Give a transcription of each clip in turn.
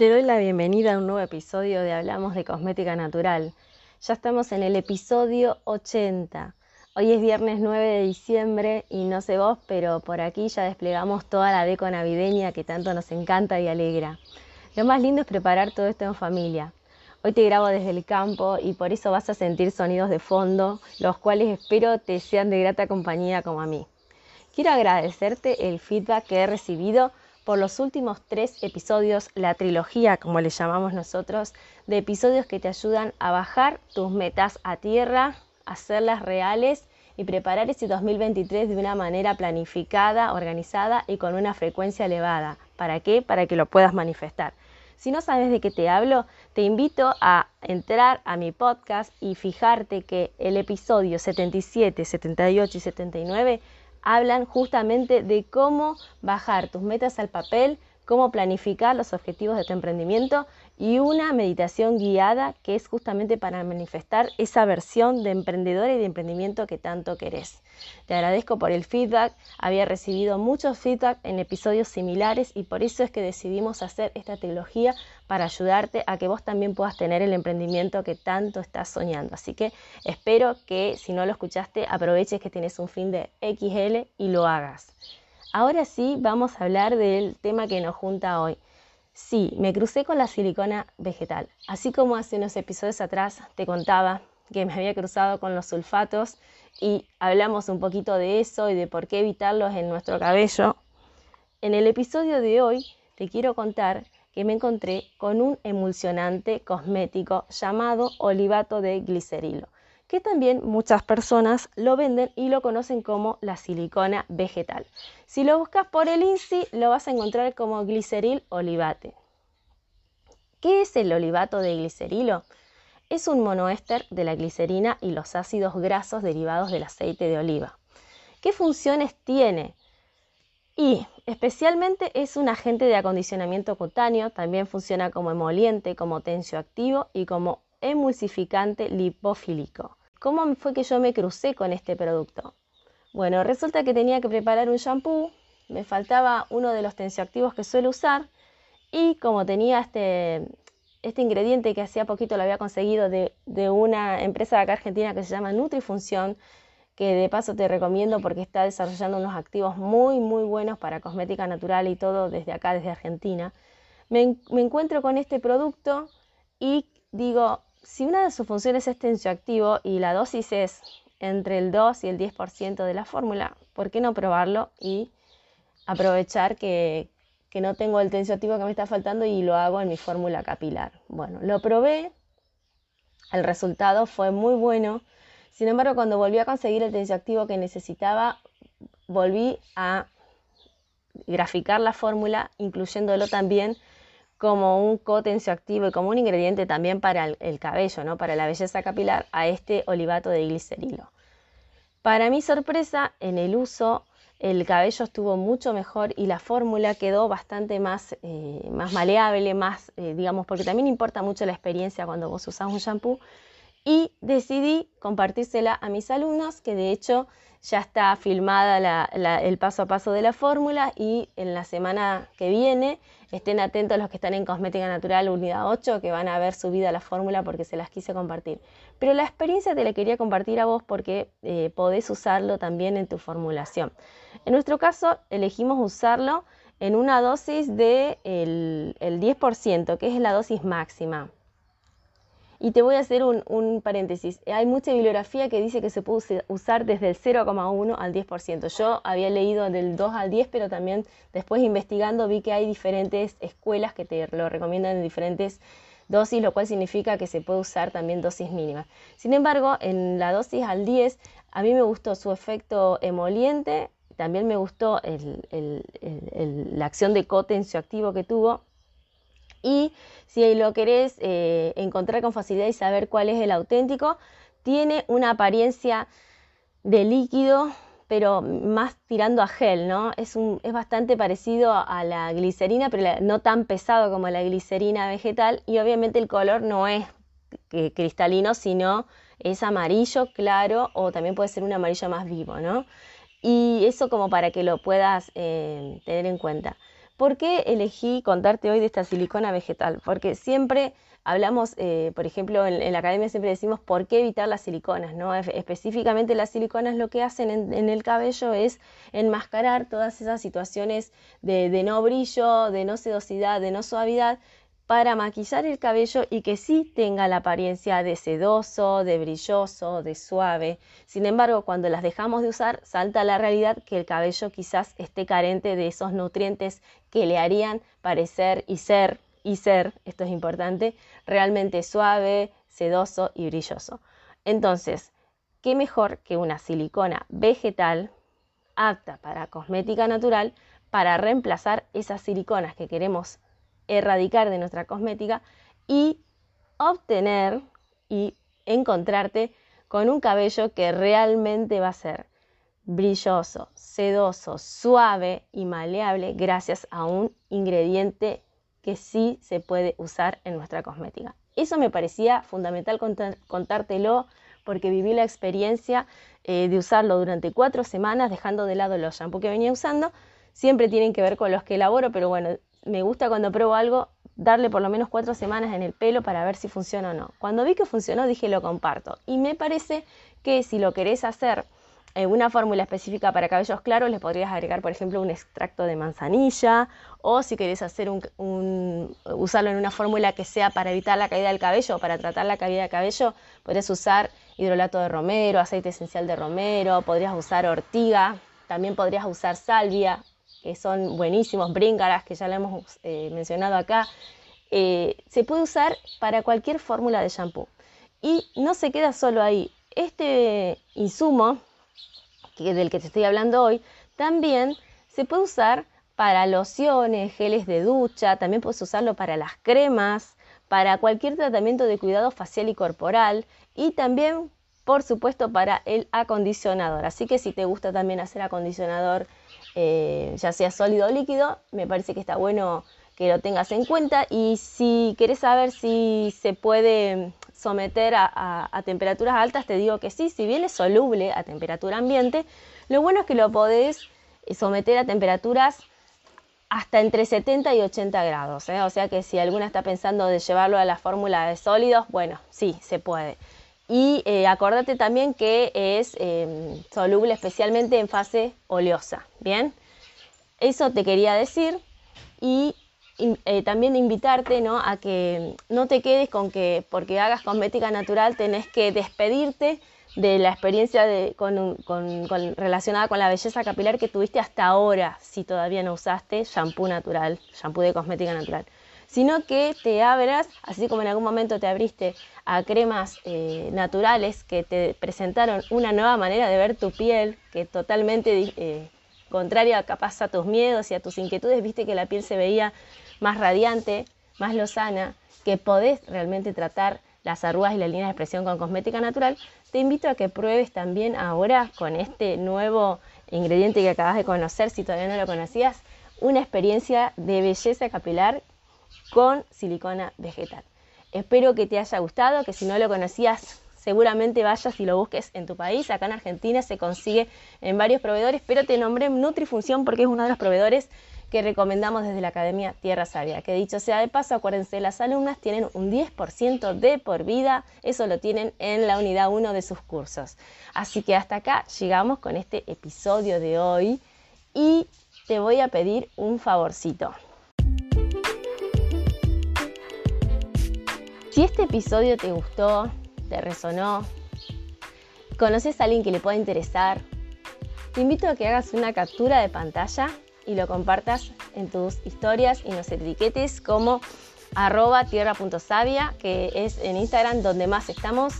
Te doy la bienvenida a un nuevo episodio de Hablamos de Cosmética Natural. Ya estamos en el episodio 80. Hoy es viernes 9 de diciembre y no sé vos, pero por aquí ya desplegamos toda la deco navideña que tanto nos encanta y alegra. Lo más lindo es preparar todo esto en familia. Hoy te grabo desde el campo y por eso vas a sentir sonidos de fondo, los cuales espero te sean de grata compañía como a mí. Quiero agradecerte el feedback que he recibido por los últimos tres episodios, la trilogía, como le llamamos nosotros, de episodios que te ayudan a bajar tus metas a tierra, hacerlas reales y preparar ese 2023 de una manera planificada, organizada y con una frecuencia elevada. ¿Para qué? Para que lo puedas manifestar. Si no sabes de qué te hablo, te invito a entrar a mi podcast y fijarte que el episodio 77, 78 y 79 hablan justamente de cómo bajar tus metas al papel, cómo planificar los objetivos de tu emprendimiento y una meditación guiada que es justamente para manifestar esa versión de emprendedor y de emprendimiento que tanto querés. Te agradezco por el feedback, había recibido muchos feedback en episodios similares y por eso es que decidimos hacer esta trilogía para ayudarte a que vos también puedas tener el emprendimiento que tanto estás soñando. Así que espero que si no lo escuchaste aproveches que tienes un fin de XL y lo hagas. Ahora sí, vamos a hablar del tema que nos junta hoy Sí, me crucé con la silicona vegetal. Así como hace unos episodios atrás te contaba que me había cruzado con los sulfatos y hablamos un poquito de eso y de por qué evitarlos en nuestro cabello. En el episodio de hoy te quiero contar que me encontré con un emulsionante cosmético llamado olivato de glicerilo, que también muchas personas lo venden y lo conocen como la silicona vegetal. Si lo buscas por el INSI, lo vas a encontrar como gliceril olivate. ¿Qué es el olivato de glicerilo? Es un monoéster de la glicerina y los ácidos grasos derivados del aceite de oliva. ¿Qué funciones tiene? Y especialmente es un agente de acondicionamiento cutáneo, también funciona como emoliente, como tensioactivo y como emulsificante lipofílico. ¿Cómo fue que yo me crucé con este producto? Bueno, resulta que tenía que preparar un shampoo, me faltaba uno de los tensioactivos que suelo usar y como tenía este, este ingrediente que hacía poquito lo había conseguido de, una empresa de acá argentina que se llama Nutrifunción, que de paso te recomiendo porque está desarrollando unos activos muy, muy buenos para cosmética natural y todo desde acá, desde Argentina. Me, me encuentro con este producto y digo, si una de sus funciones es tensioactivo y la dosis es entre el 2 y el 10% de la fórmula, ¿por qué no probarlo y aprovechar que, no tengo el tensioactivo que me está faltando y lo hago en mi fórmula capilar? Bueno, lo probé, el resultado fue muy bueno, sin embargo cuando volví a conseguir el tensioactivo que necesitaba, volví a graficar la fórmula, incluyéndolo también como un cotensioactivo y como un ingrediente también para el, cabello, ¿no? para la belleza capilar, a este olivato de glicerilo. Para mi sorpresa, en el uso el cabello estuvo mucho mejor y la fórmula quedó bastante más, eh, más maleable, más, eh, digamos, porque también importa mucho la experiencia cuando vos usás un shampoo. Y decidí compartírsela a mis alumnos, que de hecho ya está filmada el paso a paso de la fórmula y en la semana que viene estén atentos los que están en Cosmética Natural Unidad 8 que van a ver subida la fórmula porque se las quise compartir. Pero la experiencia te la quería compartir a vos porque eh, podés usarlo también en tu formulación. En nuestro caso elegimos usarlo en una dosis del de el 10%, que es la dosis máxima. Y te voy a hacer un, paréntesis. Hay mucha bibliografía que dice que se puede usar desde el 0,1 al 10%. Yo había leído del 2 al 10, pero también después investigando vi que hay diferentes escuelas que te lo recomiendan en diferentes dosis, lo cual significa que se puede usar también dosis mínimas. Sin embargo, en la dosis al 10, a mí me gustó su efecto emoliente, también me gustó la acción de cotencio activo que tuvo Y si lo querés eh, encontrar con facilidad y saber cuál es el auténtico, tiene una apariencia de líquido, pero más tirando a gel, ¿no? Es, es bastante parecido a la glicerina, pero no tan pesado como la glicerina vegetal y obviamente el color no es cristalino, sino es amarillo claro o también puede ser un amarillo más vivo, ¿no? Y eso como para que lo puedas eh, tener en cuenta. ¿Por qué elegí contarte hoy de esta silicona vegetal? Porque siempre hablamos, eh, por ejemplo, en, la academia siempre decimos por qué evitar las siliconas, ¿no? específicamente las siliconas lo que hacen en, el cabello es enmascarar todas esas situaciones de no brillo, de no sedosidad, de no suavidad para maquillar el cabello y que sí tenga la apariencia de sedoso, de brilloso, de suave. Sin embargo, cuando las dejamos de usar, salta la realidad que el cabello quizás esté carente de esos nutrientes que le harían parecer y ser, y ser, esto es importante, realmente suave, sedoso y brilloso. Entonces, ¿qué mejor que una silicona vegetal apta para cosmética natural para reemplazar esas siliconas que queremos erradicar de nuestra cosmética y obtener y encontrarte con un cabello que realmente va a ser brilloso, sedoso, suave y maleable gracias a un ingrediente que sí se puede usar en nuestra cosmética. Eso me parecía fundamental contártelo porque viví la experiencia eh, de usarlo durante cuatro semanas dejando de lado los shampoos que venía usando. Siempre tienen que ver con los que elaboro, pero bueno, me gusta cuando pruebo algo darle por lo menos cuatro semanas en el pelo para ver si funciona o no. Cuando vi que funcionó dije lo comparto y me parece que si lo querés hacer en una fórmula específica para cabellos claros le podrías agregar por ejemplo un extracto de manzanilla o si querés hacer un, usarlo en una fórmula que sea para evitar la caída del cabello o para tratar la caída del cabello podrías usar hidrolato de romero, aceite esencial de romero, podrías usar ortiga, también podrías usar salvia que son buenísimos, bríngaras, que ya lo hemos eh, mencionado acá, eh, se puede usar para cualquier fórmula de shampoo. Y no se queda solo ahí. Este insumo que, del que te estoy hablando hoy también se puede usar para lociones, geles de ducha, también puedes usarlo para las cremas, para cualquier tratamiento de cuidado facial y corporal y también, por supuesto, para el acondicionador. Así que si te gusta también hacer acondicionador eh, ya sea sólido o líquido, me parece que está bueno que lo tengas en cuenta y si querés saber si se puede someter a, temperaturas altas, te digo que sí, si bien es soluble a temperatura ambiente, lo bueno es que lo podés someter a temperaturas hasta entre 70 y 80 grados. ¿eh? O sea que si alguna está pensando de llevarlo a la fórmula de sólidos, bueno, sí, se puede. Y eh, acordate también que es em, soluble especialmente en fase oleosa. Bien, eso te quería decir. Y eh, también invitarte ¿no? a que no te quedes con que porque hagas cosmética natural tenés que despedirte de la experiencia de, con, relacionada con la belleza capilar que tuviste hasta ahora, si todavía no usaste shampoo natural, shampoo de cosmética natural sino que te abras, así como en algún momento te abriste a cremas eh, naturales que te presentaron una nueva manera de ver tu piel, que totalmente eh, contraria capaz a tus miedos y a tus inquietudes, viste que la piel se veía más radiante, más lozana, que podés realmente tratar las arrugas y la línea de expresión con cosmética natural, te invito a que pruebes también ahora con este nuevo ingrediente que acabas de conocer, si todavía no lo conocías, una experiencia de belleza capilar con silicona vegetal. Espero que te haya gustado, que si no lo conocías, seguramente vayas y lo busques en tu país. Acá en Argentina se consigue en varios proveedores, pero te nombré Nutrifunción porque es uno de los proveedores que recomendamos desde la Academia Tierra Sabia. Que dicho sea de paso, acuérdense, las alumnas tienen un 10% de por vida, eso lo tienen en la unidad 1 de sus cursos. Así que hasta acá llegamos con este episodio de hoy y te voy a pedir un favorcito. Si este episodio te gustó, te resonó, conoces a alguien que le pueda interesar, te invito a que hagas una captura de pantalla y lo compartas en tus historias y nos etiquetes como arroba tierra.savia, que es en Instagram donde más estamos.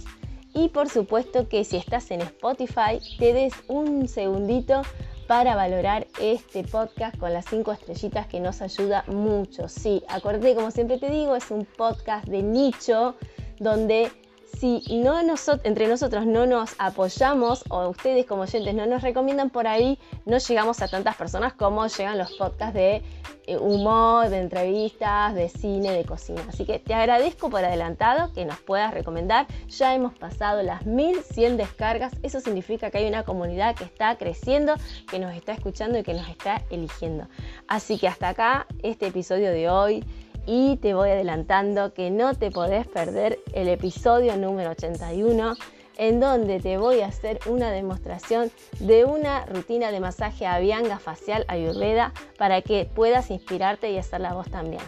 Y por supuesto que si estás en Spotify, te des un segundito para valorar este podcast con las cinco estrellitas que nos ayuda mucho. Sí, acuérdate, como siempre te digo, es un podcast de nicho donde si no entre nosotros no nos apoyamos o ustedes como oyentes no nos recomiendan por ahí, no llegamos a tantas personas como llegan los podcasts de eh, humor, de entrevistas, de cine, de cocina. Así que te agradezco por adelantado que nos puedas recomendar. Ya hemos pasado las 1100 descargas. Eso significa que hay una comunidad que está creciendo, que nos está escuchando y que nos está eligiendo. Así que hasta acá este episodio de hoy y te voy adelantando que no te podés perder el episodio número 81 en donde te voy a hacer una demostración de una rutina de masaje avianga facial ayurveda para que puedas inspirarte y hacer la voz también.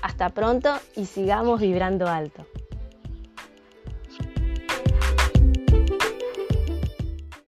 Hasta pronto y sigamos vibrando alto.